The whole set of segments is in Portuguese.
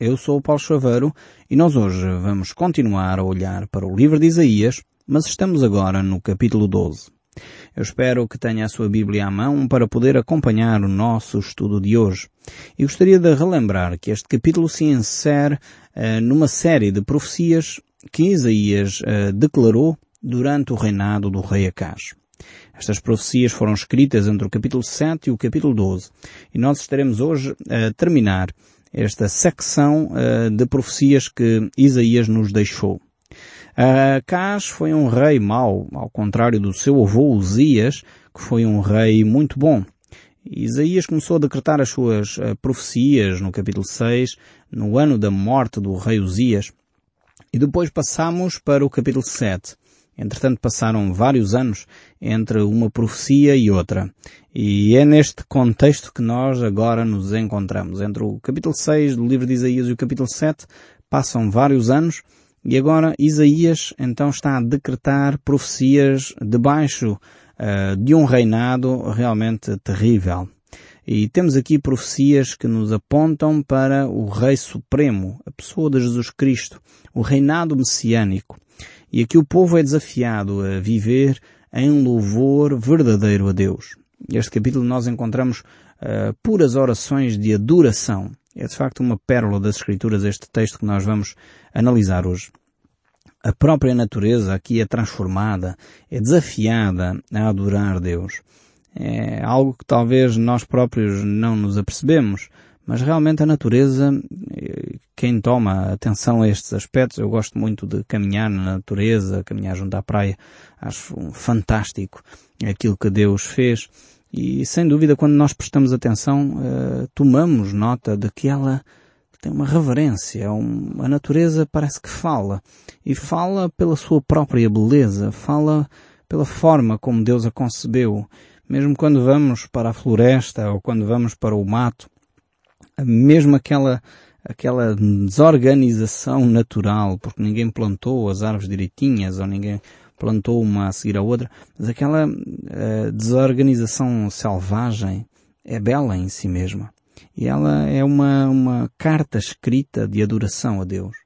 eu sou o Paulo Chaveiro e nós hoje vamos continuar a olhar para o livro de Isaías, mas estamos agora no capítulo 12. Eu espero que tenha a sua Bíblia à mão para poder acompanhar o nosso estudo de hoje. E gostaria de relembrar que este capítulo se insere uh, numa série de profecias que Isaías uh, declarou durante o reinado do rei Acaz. Estas profecias foram escritas entre o capítulo 7 e o capítulo 12. E nós estaremos hoje a terminar esta secção uh, de profecias que Isaías nos deixou. Acas foi um rei mau, ao contrário do seu avô Uzias, que foi um rei muito bom. Isaías começou a decretar as suas uh, profecias no capítulo 6, no ano da morte do rei Uzias. E depois passamos para o capítulo 7. Entretanto passaram vários anos entre uma profecia e outra. E é neste contexto que nós agora nos encontramos. Entre o capítulo 6 do livro de Isaías e o capítulo 7 passam vários anos e agora Isaías então está a decretar profecias debaixo uh, de um reinado realmente terrível. E temos aqui profecias que nos apontam para o Rei Supremo, a pessoa de Jesus Cristo, o reinado messiânico. E aqui o povo é desafiado a viver em louvor verdadeiro a Deus. Neste capítulo nós encontramos uh, puras orações de adoração. É de facto uma pérola das Escrituras este texto que nós vamos analisar hoje. A própria natureza aqui é transformada, é desafiada a adorar Deus. É algo que talvez nós próprios não nos apercebemos, mas realmente a natureza, quem toma atenção a estes aspectos, eu gosto muito de caminhar na natureza, caminhar junto à praia, acho fantástico aquilo que Deus fez. E sem dúvida quando nós prestamos atenção, uh, tomamos nota de que ela tem uma reverência, um, a natureza parece que fala. E fala pela sua própria beleza, fala pela forma como Deus a concebeu. Mesmo quando vamos para a floresta ou quando vamos para o mato, mesmo aquela, aquela desorganização natural, porque ninguém plantou as árvores direitinhas ou ninguém plantou uma a seguir a outra, mas aquela uh, desorganização selvagem é bela em si mesma. E ela é uma, uma carta escrita de adoração a Deus.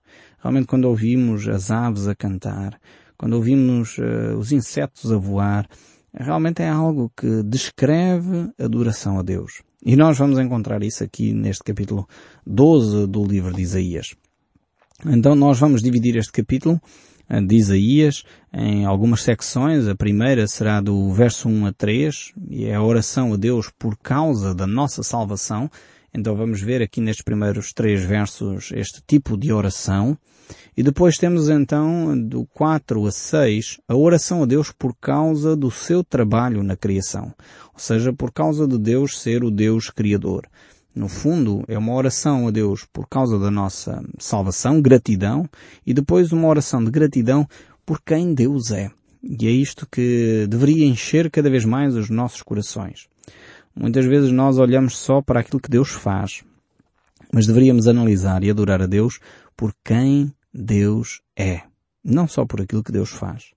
Realmente quando ouvimos as aves a cantar, quando ouvimos uh, os insetos a voar, realmente é algo que descreve adoração a Deus. E nós vamos encontrar isso aqui neste capítulo 12 do livro de Isaías. Então nós vamos dividir este capítulo eh, de Isaías em algumas secções. A primeira será do verso 1 a 3 e é a oração a Deus por causa da nossa salvação. Então vamos ver aqui nestes primeiros três versos este tipo de oração. E depois temos então do 4 a 6 a oração a Deus por causa do seu trabalho na criação. Ou seja, por causa de Deus ser o Deus Criador. No fundo, é uma oração a Deus por causa da nossa salvação, gratidão, e depois uma oração de gratidão por quem Deus é. E é isto que deveria encher cada vez mais os nossos corações. Muitas vezes nós olhamos só para aquilo que Deus faz, mas deveríamos analisar e adorar a Deus por quem Deus é. Não só por aquilo que Deus faz.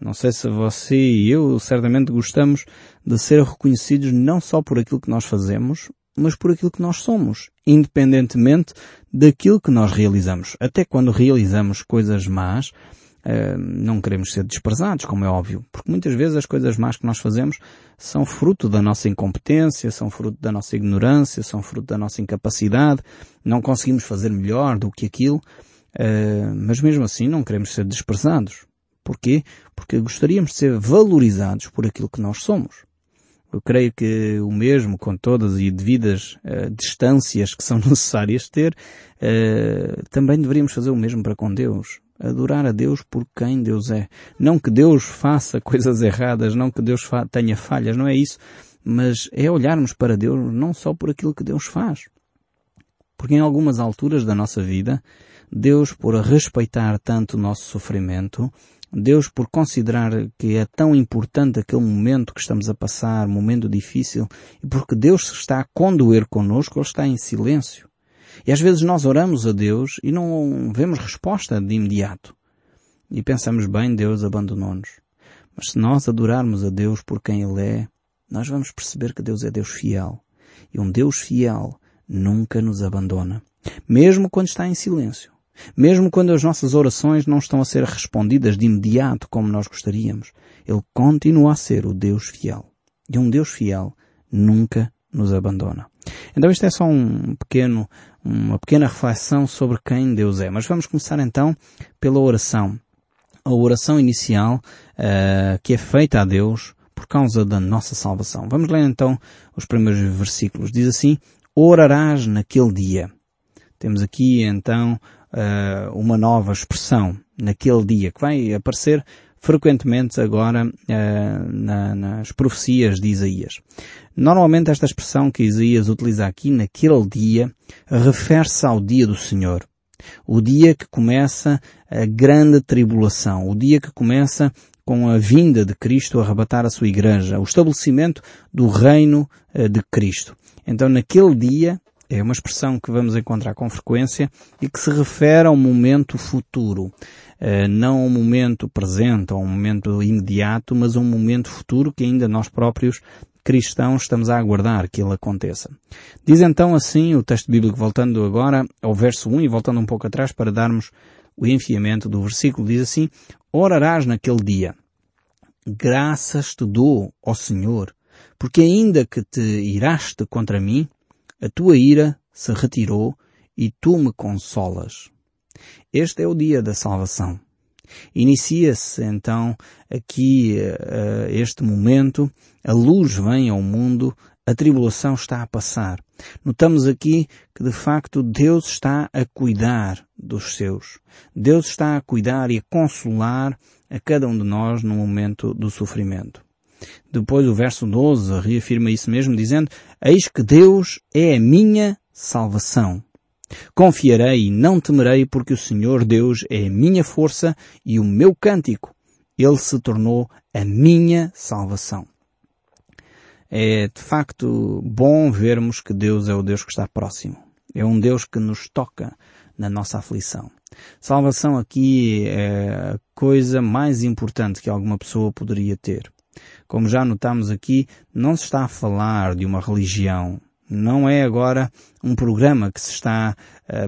Não sei se você e eu certamente gostamos de ser reconhecidos não só por aquilo que nós fazemos, mas por aquilo que nós somos, independentemente daquilo que nós realizamos. Até quando realizamos coisas más, não queremos ser desprezados, como é óbvio, porque muitas vezes as coisas más que nós fazemos são fruto da nossa incompetência, são fruto da nossa ignorância, são fruto da nossa incapacidade, não conseguimos fazer melhor do que aquilo, Uh, mas mesmo assim não queremos ser desprezados. Porquê? Porque gostaríamos de ser valorizados por aquilo que nós somos. Eu creio que o mesmo, com todas e devidas uh, distâncias que são necessárias ter, uh, também deveríamos fazer o mesmo para com Deus. Adorar a Deus por quem Deus é. Não que Deus faça coisas erradas, não que Deus tenha falhas, não é isso. Mas é olharmos para Deus não só por aquilo que Deus faz. Porque em algumas alturas da nossa vida, Deus por respeitar tanto o nosso sofrimento, Deus por considerar que é tão importante aquele momento que estamos a passar, momento difícil, e porque Deus está a condoer connosco, Ele está em silêncio. E às vezes nós oramos a Deus e não vemos resposta de imediato. E pensamos bem, Deus abandonou-nos. Mas se nós adorarmos a Deus por quem Ele é, nós vamos perceber que Deus é Deus fiel. E um Deus fiel nunca nos abandona. Mesmo quando está em silêncio. Mesmo quando as nossas orações não estão a ser respondidas de imediato como nós gostaríamos. Ele continua a ser o Deus fiel. E um Deus fiel nunca nos abandona. Então isto é só um pequeno, uma pequena reflexão sobre quem Deus é. Mas vamos começar então pela oração. A oração inicial uh, que é feita a Deus por causa da nossa salvação. Vamos ler então os primeiros versículos. Diz assim, orarás naquele dia. Temos aqui então uh, uma nova expressão, naquele dia, que vai aparecer frequentemente agora uh, na, nas profecias de Isaías. Normalmente esta expressão que Isaías utiliza aqui, naquele dia, refere-se ao dia do Senhor. O dia que começa a grande tribulação, o dia que começa com a vinda de Cristo a arrebatar a sua igreja, o estabelecimento do reino uh, de Cristo. Então naquele dia, é uma expressão que vamos encontrar com frequência e que se refere ao momento futuro. Eh, não ao momento presente, ao momento imediato, mas um momento futuro que ainda nós próprios cristãos estamos a aguardar que ele aconteça. Diz então assim o texto bíblico, voltando agora ao verso 1 e voltando um pouco atrás para darmos o enfiamento do versículo, diz assim, Orarás naquele dia. Graças te dou, ó Senhor, porque ainda que te iraste contra mim, a tua ira se retirou e tu me consolas. Este é o dia da salvação. Inicia-se então aqui uh, este momento, a luz vem ao mundo, a tribulação está a passar. Notamos aqui que de facto Deus está a cuidar dos seus. Deus está a cuidar e a consolar a cada um de nós no momento do sofrimento. Depois o verso 12 reafirma isso mesmo, dizendo, Eis que Deus é a minha salvação. Confiarei e não temerei porque o Senhor Deus é a minha força e o meu cântico. Ele se tornou a minha salvação. É de facto bom vermos que Deus é o Deus que está próximo. É um Deus que nos toca na nossa aflição. Salvação aqui é a coisa mais importante que alguma pessoa poderia ter. Como já notamos aqui, não se está a falar de uma religião. Não é agora um programa que se está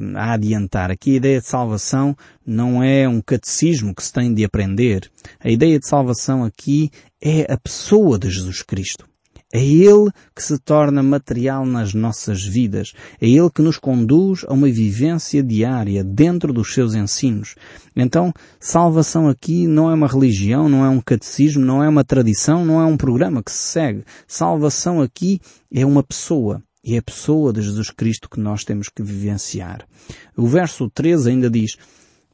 um, a adiantar. Aqui a ideia de salvação não é um catecismo que se tem de aprender. A ideia de salvação aqui é a pessoa de Jesus Cristo. É Ele que se torna material nas nossas vidas. É Ele que nos conduz a uma vivência diária dentro dos seus ensinos. Então, salvação aqui não é uma religião, não é um catecismo, não é uma tradição, não é um programa que se segue. Salvação aqui é uma pessoa. E é a pessoa de Jesus Cristo que nós temos que vivenciar. O verso 13 ainda diz,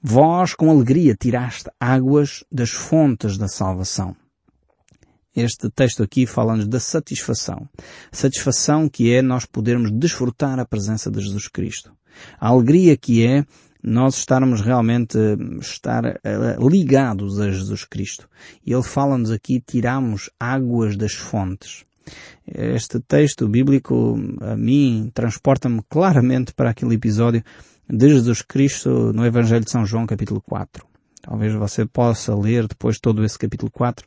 Vós com alegria tiraste águas das fontes da salvação. Este texto aqui fala-nos da satisfação. Satisfação que é nós podermos desfrutar a presença de Jesus Cristo. A alegria que é nós estarmos realmente estar eh, ligados a Jesus Cristo. E ele fala-nos aqui, tiramos águas das fontes. Este texto bíblico a mim transporta-me claramente para aquele episódio de Jesus Cristo no Evangelho de São João capítulo 4. Talvez você possa ler depois todo esse capítulo 4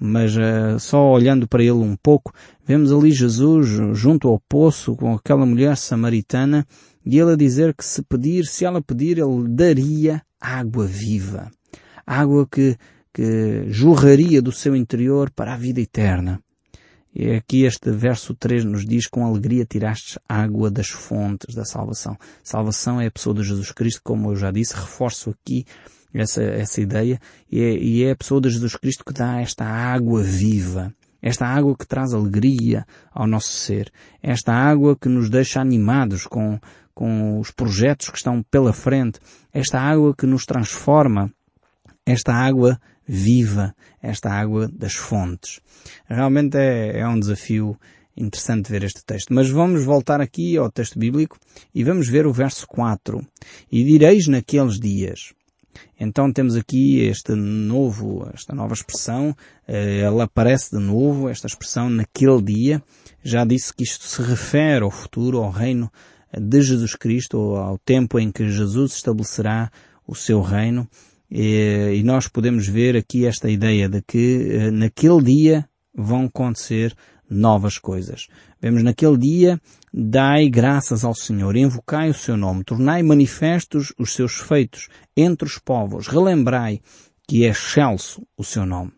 mas uh, só olhando para ele um pouco, vemos ali Jesus junto ao poço com aquela mulher samaritana e ele a dizer que se pedir, se ela pedir, ele daria água viva. Água que, que jorraria do seu interior para a vida eterna. E aqui este verso 3 nos diz, com alegria tiraste água das fontes da salvação. Salvação é a pessoa de Jesus Cristo, como eu já disse, reforço aqui essa, essa ideia, e é, e é a pessoa de Jesus Cristo que dá esta água viva, esta água que traz alegria ao nosso ser, esta água que nos deixa animados com, com os projetos que estão pela frente, esta água que nos transforma, esta água viva, esta água das fontes. Realmente é, é um desafio interessante ver este texto. Mas vamos voltar aqui ao texto bíblico e vamos ver o verso 4. E direis naqueles dias, então temos aqui este novo, esta nova expressão, eh, ela aparece de novo, esta expressão naquele dia. Já disse que isto se refere ao futuro, ao reino de Jesus Cristo, ao tempo em que Jesus estabelecerá o seu reino. E nós podemos ver aqui esta ideia de que eh, naquele dia vão acontecer novas coisas. Vemos naquele dia, dai graças ao Senhor, invocai o seu nome, tornai manifestos os seus feitos entre os povos, relembrai que é excelso o seu nome.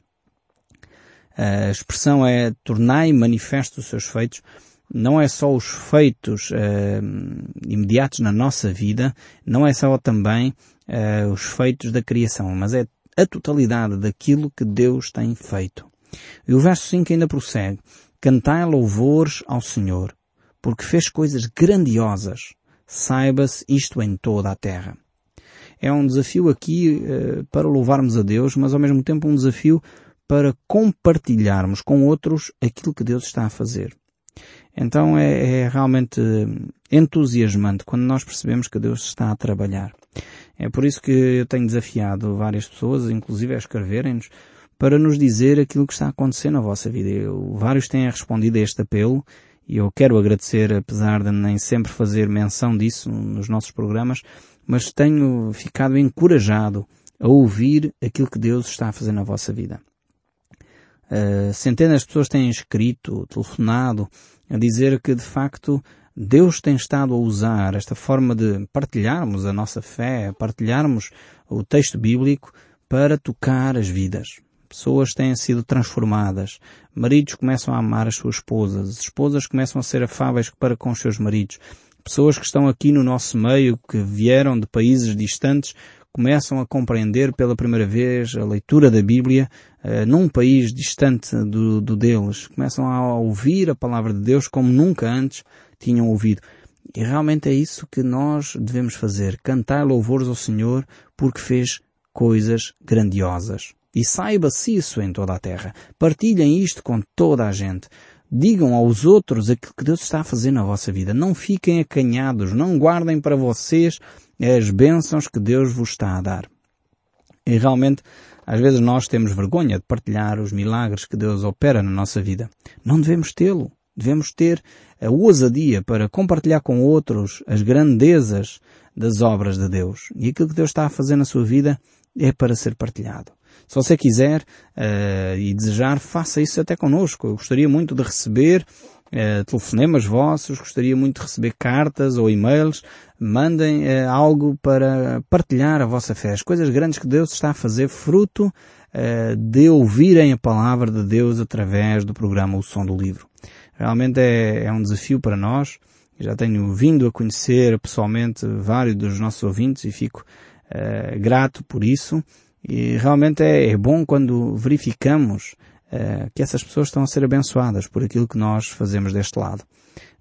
A expressão é tornai manifestos os seus feitos. Não é só os feitos uh, imediatos na nossa vida, não é só também uh, os feitos da criação, mas é a totalidade daquilo que Deus tem feito. E o verso 5 ainda prossegue. Cantai louvores ao Senhor, porque fez coisas grandiosas. Saiba-se isto em toda a terra. É um desafio aqui uh, para louvarmos a Deus, mas ao mesmo tempo um desafio para compartilharmos com outros aquilo que Deus está a fazer. Então é, é, realmente entusiasmante quando nós percebemos que Deus está a trabalhar. É por isso que eu tenho desafiado várias pessoas, inclusive a escreverem-nos, para nos dizer aquilo que está a acontecer na vossa vida. Eu, vários têm respondido a este apelo e eu quero agradecer, apesar de nem sempre fazer menção disso nos nossos programas, mas tenho ficado encorajado a ouvir aquilo que Deus está a fazer na vossa vida. Uh, centenas de pessoas têm escrito, telefonado, a dizer que de facto Deus tem estado a usar esta forma de partilharmos a nossa fé, partilharmos o texto bíblico para tocar as vidas. Pessoas têm sido transformadas. Maridos começam a amar as suas esposas. Esposas começam a ser afáveis para com os seus maridos. Pessoas que estão aqui no nosso meio, que vieram de países distantes, começam a compreender pela primeira vez a leitura da Bíblia uh, num país distante do, do deles. Começam a ouvir a palavra de Deus como nunca antes tinham ouvido. E realmente é isso que nós devemos fazer. Cantar louvores ao Senhor porque fez coisas grandiosas. E saiba-se isso em toda a terra. Partilhem isto com toda a gente. Digam aos outros aquilo que Deus está a fazer na vossa vida. Não fiquem acanhados. Não guardem para vocês as bênçãos que Deus vos está a dar. E realmente, às vezes nós temos vergonha de partilhar os milagres que Deus opera na nossa vida. Não devemos tê-lo. Devemos ter a ousadia para compartilhar com outros as grandezas das obras de Deus. E aquilo que Deus está a fazer na sua vida é para ser partilhado. Se você quiser uh, e desejar, faça isso até connosco. Eu gostaria muito de receber uh, telefonemas vossos, gostaria muito de receber cartas ou e-mails. Mandem uh, algo para partilhar a vossa fé. As coisas grandes que Deus está a fazer fruto de ouvirem a palavra de Deus através do programa O Som do Livro. Realmente é, é um desafio para nós. Já tenho vindo a conhecer pessoalmente vários dos nossos ouvintes e fico uh, grato por isso. E realmente é, é bom quando verificamos uh, que essas pessoas estão a ser abençoadas por aquilo que nós fazemos deste lado.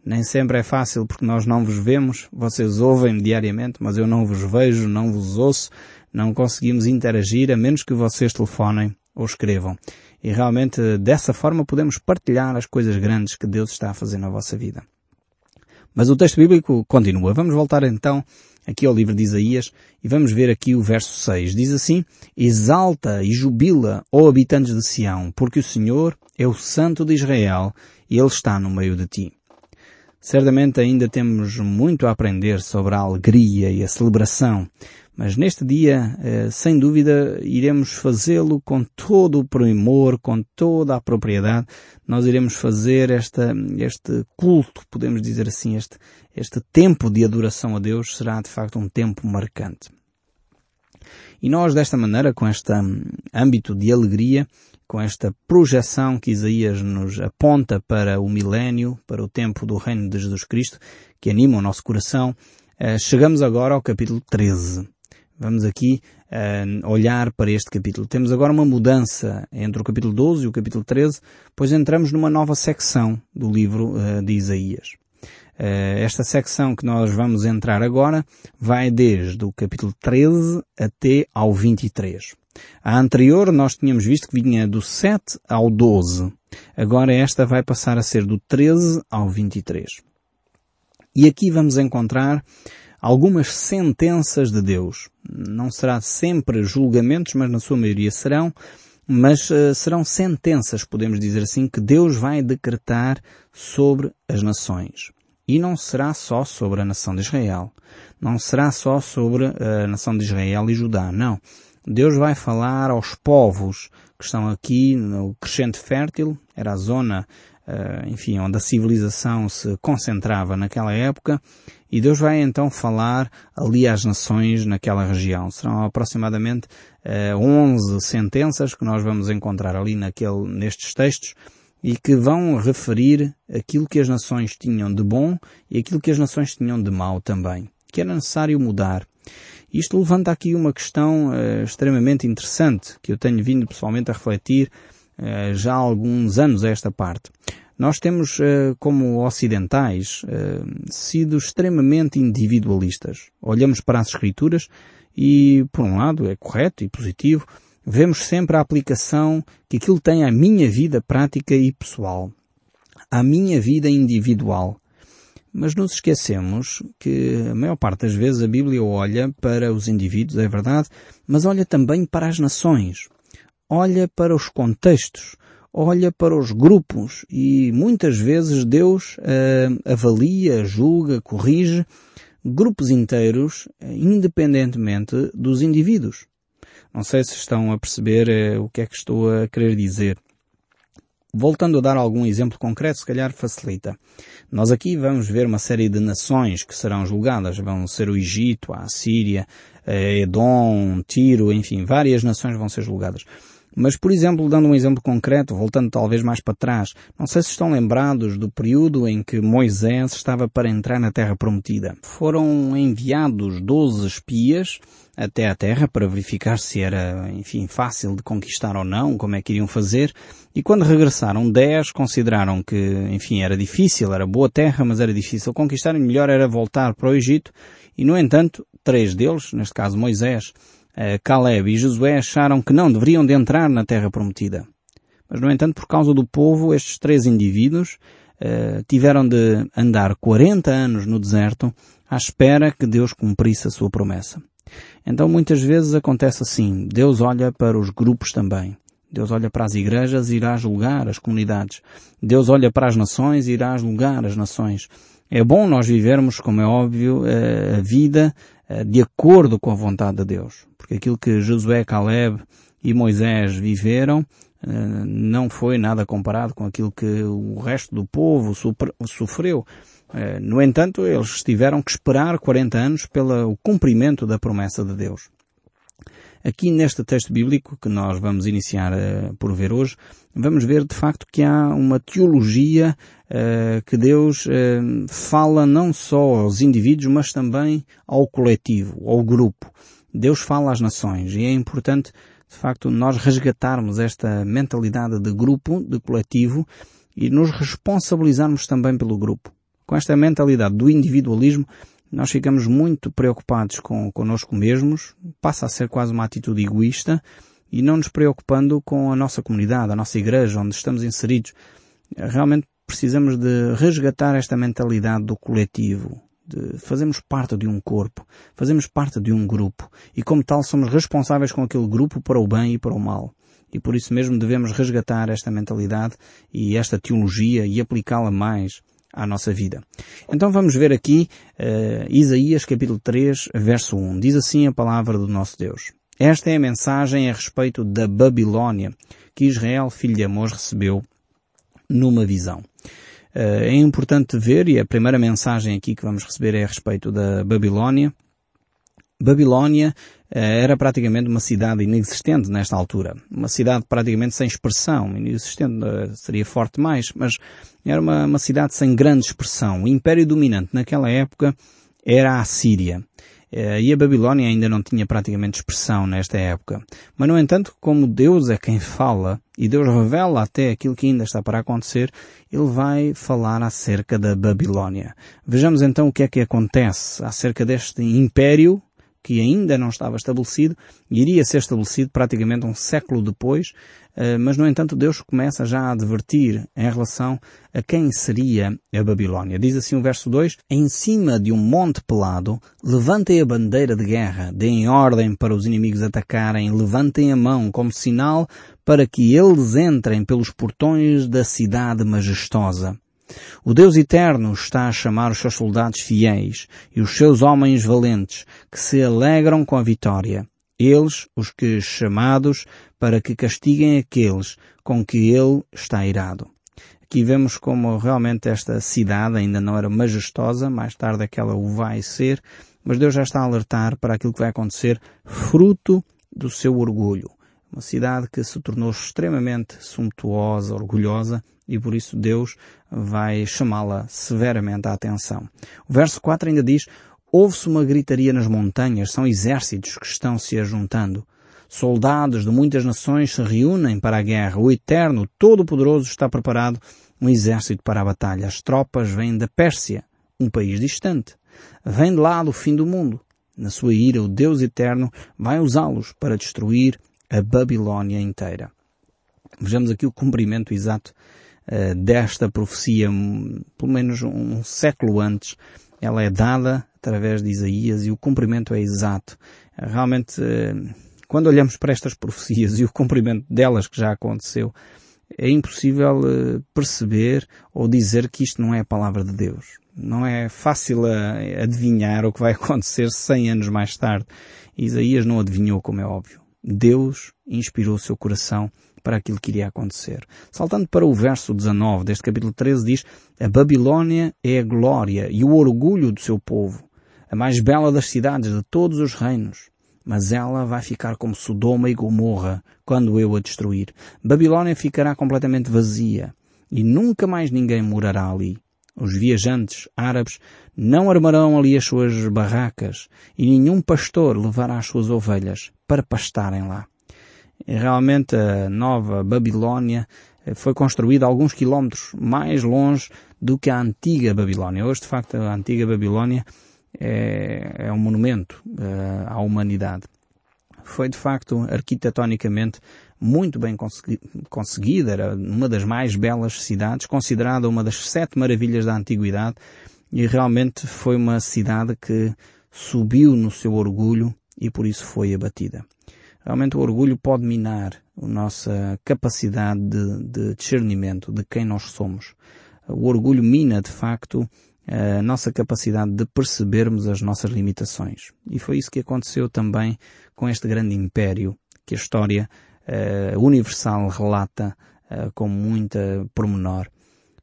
Nem sempre é fácil porque nós não vos vemos, vocês ouvem diariamente, mas eu não vos vejo, não vos ouço, não conseguimos interagir a menos que vocês telefonem ou escrevam. E realmente dessa forma podemos partilhar as coisas grandes que Deus está a fazer na vossa vida. Mas o texto bíblico continua. Vamos voltar então aqui ao livro de Isaías e vamos ver aqui o verso 6. Diz assim, Exalta e jubila, ó habitantes de Sião, porque o Senhor é o Santo de Israel e Ele está no meio de ti. Certamente ainda temos muito a aprender sobre a alegria e a celebração, mas neste dia, eh, sem dúvida, iremos fazê-lo com todo o primor, com toda a propriedade. Nós iremos fazer esta, este culto, podemos dizer assim, este, este tempo de adoração a Deus será de facto um tempo marcante. E nós desta maneira, com este âmbito de alegria, com esta projeção que Isaías nos aponta para o milénio, para o tempo do reino de Jesus Cristo, que anima o nosso coração, eh, chegamos agora ao capítulo 13. Vamos aqui uh, olhar para este capítulo. Temos agora uma mudança entre o capítulo 12 e o capítulo 13, pois entramos numa nova secção do livro uh, de Isaías. Esta secção que nós vamos entrar agora vai desde o capítulo 13 até ao 23. A anterior nós tínhamos visto que vinha do 7 ao 12. Agora esta vai passar a ser do 13 ao 23. E aqui vamos encontrar algumas sentenças de Deus. Não será sempre julgamentos, mas na sua maioria serão, mas uh, serão sentenças, podemos dizer assim, que Deus vai decretar sobre as nações. E não será só sobre a nação de Israel. Não será só sobre a nação de Israel e Judá. Não. Deus vai falar aos povos que estão aqui no crescente fértil, era a zona enfim, onde a civilização se concentrava naquela época, e Deus vai então falar ali às nações naquela região. Serão aproximadamente uh, 11 sentenças que nós vamos encontrar ali naquele, nestes textos e que vão referir aquilo que as nações tinham de bom e aquilo que as nações tinham de mau também, que era necessário mudar. Isto levanta aqui uma questão uh, extremamente interessante que eu tenho vindo pessoalmente a refletir uh, já há alguns anos a esta parte. Nós temos, uh, como ocidentais, sido extremamente individualistas. Olhamos para as Escrituras e, por um lado, é correto e positivo, vemos sempre a aplicação que aquilo tem à minha vida prática e pessoal, à minha vida individual. Mas nos esquecemos que a maior parte das vezes a Bíblia olha para os indivíduos, é verdade, mas olha também para as nações. Olha para os contextos, olha para os grupos e muitas vezes Deus uh, avalia, julga, corrige grupos inteiros uh, independentemente dos indivíduos. Não sei se estão a perceber uh, o que é que estou a querer dizer. Voltando a dar algum exemplo concreto, se calhar facilita. Nós aqui vamos ver uma série de nações que serão julgadas. Vão ser o Egito, a Síria, Edom, Tiro, enfim, várias nações vão ser julgadas. Mas, por exemplo, dando um exemplo concreto, voltando talvez mais para trás, não sei se estão lembrados do período em que Moisés estava para entrar na Terra Prometida. Foram enviados 12 espias até a Terra para verificar se era, enfim, fácil de conquistar ou não, como é que iriam fazer, e quando regressaram 10 consideraram que, enfim, era difícil, era boa terra, mas era difícil conquistar e melhor era voltar para o Egito, e no entanto, três deles, neste caso Moisés, Caleb e Josué acharam que não deveriam de entrar na terra prometida. Mas, no entanto, por causa do povo, estes três indivíduos uh, tiveram de andar 40 anos no deserto à espera que Deus cumprisse a sua promessa. Então, muitas vezes acontece assim. Deus olha para os grupos também. Deus olha para as igrejas e irá julgar as comunidades. Deus olha para as nações e irá julgar as nações. É bom nós vivermos, como é óbvio, eh, a vida eh, de acordo com a vontade de Deus. Porque aquilo que Josué, Caleb e Moisés viveram eh, não foi nada comparado com aquilo que o resto do povo sofreu. No entanto, eles tiveram que esperar 40 anos pelo cumprimento da promessa de Deus. Aqui neste texto bíblico que nós vamos iniciar uh, por ver hoje, vamos ver de facto que há uma teologia uh, que Deus uh, fala não só aos indivíduos, mas também ao coletivo, ao grupo. Deus fala às nações e é importante de facto nós resgatarmos esta mentalidade de grupo, de coletivo e nos responsabilizarmos também pelo grupo. Com esta mentalidade do individualismo, nós ficamos muito preocupados com connosco mesmos, passa a ser quase uma atitude egoísta e não nos preocupando com a nossa comunidade, a nossa igreja, onde estamos inseridos. Realmente precisamos de resgatar esta mentalidade do coletivo, de fazemos parte de um corpo, fazemos parte de um grupo e como tal somos responsáveis com aquele grupo para o bem e para o mal. E por isso mesmo devemos resgatar esta mentalidade e esta teologia e aplicá-la mais à nossa vida. Então vamos ver aqui uh, Isaías capítulo 3, verso 1. Diz assim a palavra do nosso Deus. Esta é a mensagem a respeito da Babilónia que Israel, filho de Amós, recebeu numa visão. Uh, é importante ver, e a primeira mensagem aqui que vamos receber é a respeito da Babilónia. Babilónia eh, era praticamente uma cidade inexistente nesta altura. Uma cidade praticamente sem expressão. Inexistente eh, seria forte mais, mas era uma, uma cidade sem grande expressão. O império dominante naquela época era a Síria. Eh, e a Babilónia ainda não tinha praticamente expressão nesta época. Mas, no entanto, como Deus é quem fala, e Deus revela até aquilo que ainda está para acontecer, Ele vai falar acerca da Babilónia. Vejamos então o que é que acontece acerca deste império que ainda não estava estabelecido, iria ser estabelecido praticamente um século depois, eh, mas no entanto Deus começa já a advertir em relação a quem seria a Babilónia. Diz assim o verso 2, Em cima de um monte pelado, levantem a bandeira de guerra, deem ordem para os inimigos atacarem, levantem a mão como sinal para que eles entrem pelos portões da cidade majestosa. O Deus Eterno está a chamar os seus soldados fiéis e os seus homens valentes, que se alegram com a vitória. Eles, os que chamados, para que castiguem aqueles com que ele está irado. Aqui vemos como realmente esta cidade ainda não era majestosa, mais tarde é que ela o vai ser, mas Deus já está a alertar para aquilo que vai acontecer fruto do seu orgulho. Uma cidade que se tornou extremamente sumptuosa, orgulhosa, e por isso Deus vai chamá-la severamente à atenção. O verso 4 ainda diz, Ouve-se uma gritaria nas montanhas, são exércitos que estão se ajuntando. Soldados de muitas nações se reúnem para a guerra. O Eterno, Todo-Poderoso, está preparado um exército para a batalha. As tropas vêm da Pérsia, um país distante. Vem de lá do fim do mundo. Na sua ira, o Deus Eterno vai usá-los para destruir a Babilónia inteira. Vejamos aqui o cumprimento exato uh, desta profecia, um, pelo menos um século antes. Ela é dada através de Isaías e o cumprimento é exato. Realmente, uh, quando olhamos para estas profecias e o cumprimento delas que já aconteceu, é impossível uh, perceber ou dizer que isto não é a palavra de Deus. Não é fácil adivinhar o que vai acontecer 100 anos mais tarde. Isaías não adivinhou, como é óbvio. Deus inspirou seu coração para aquilo que iria acontecer. Saltando para o verso 19 deste capítulo 13 diz, a Babilônia é a glória e o orgulho do seu povo, a mais bela das cidades de todos os reinos. Mas ela vai ficar como Sodoma e Gomorra quando eu a destruir. Babilônia ficará completamente vazia e nunca mais ninguém morará ali. Os viajantes árabes não armarão ali as suas barracas e nenhum pastor levará as suas ovelhas para pastarem lá. Realmente a nova Babilónia eh, foi construída alguns quilómetros mais longe do que a antiga Babilónia. Hoje, de facto, a antiga Babilónia é, é um monumento uh, à humanidade. Foi, de facto, arquitetonicamente muito bem conseguida, era uma das mais belas cidades, considerada uma das sete maravilhas da antiguidade, e realmente foi uma cidade que subiu no seu orgulho e por isso foi abatida. Realmente o orgulho pode minar a nossa capacidade de, de discernimento de quem nós somos. O orgulho mina, de facto, a nossa capacidade de percebermos as nossas limitações. E foi isso que aconteceu também com este grande império que a história uh, universal relata uh, com muita pormenor.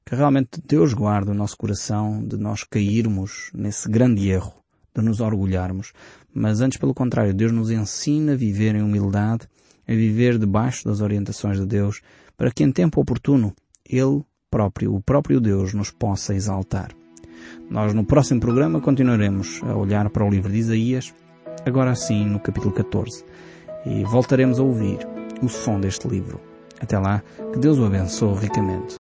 Que realmente Deus guarde o nosso coração de nós cairmos nesse grande erro, de nos orgulharmos. Mas antes, pelo contrário, Deus nos ensina a viver em humildade, a viver debaixo das orientações de Deus, para que em tempo oportuno Ele próprio, o próprio Deus, nos possa exaltar. Nós no próximo programa continuaremos a olhar para o livro de Isaías, agora sim no capítulo 14, e voltaremos a ouvir o som deste livro. Até lá, que Deus o abençoe ricamente.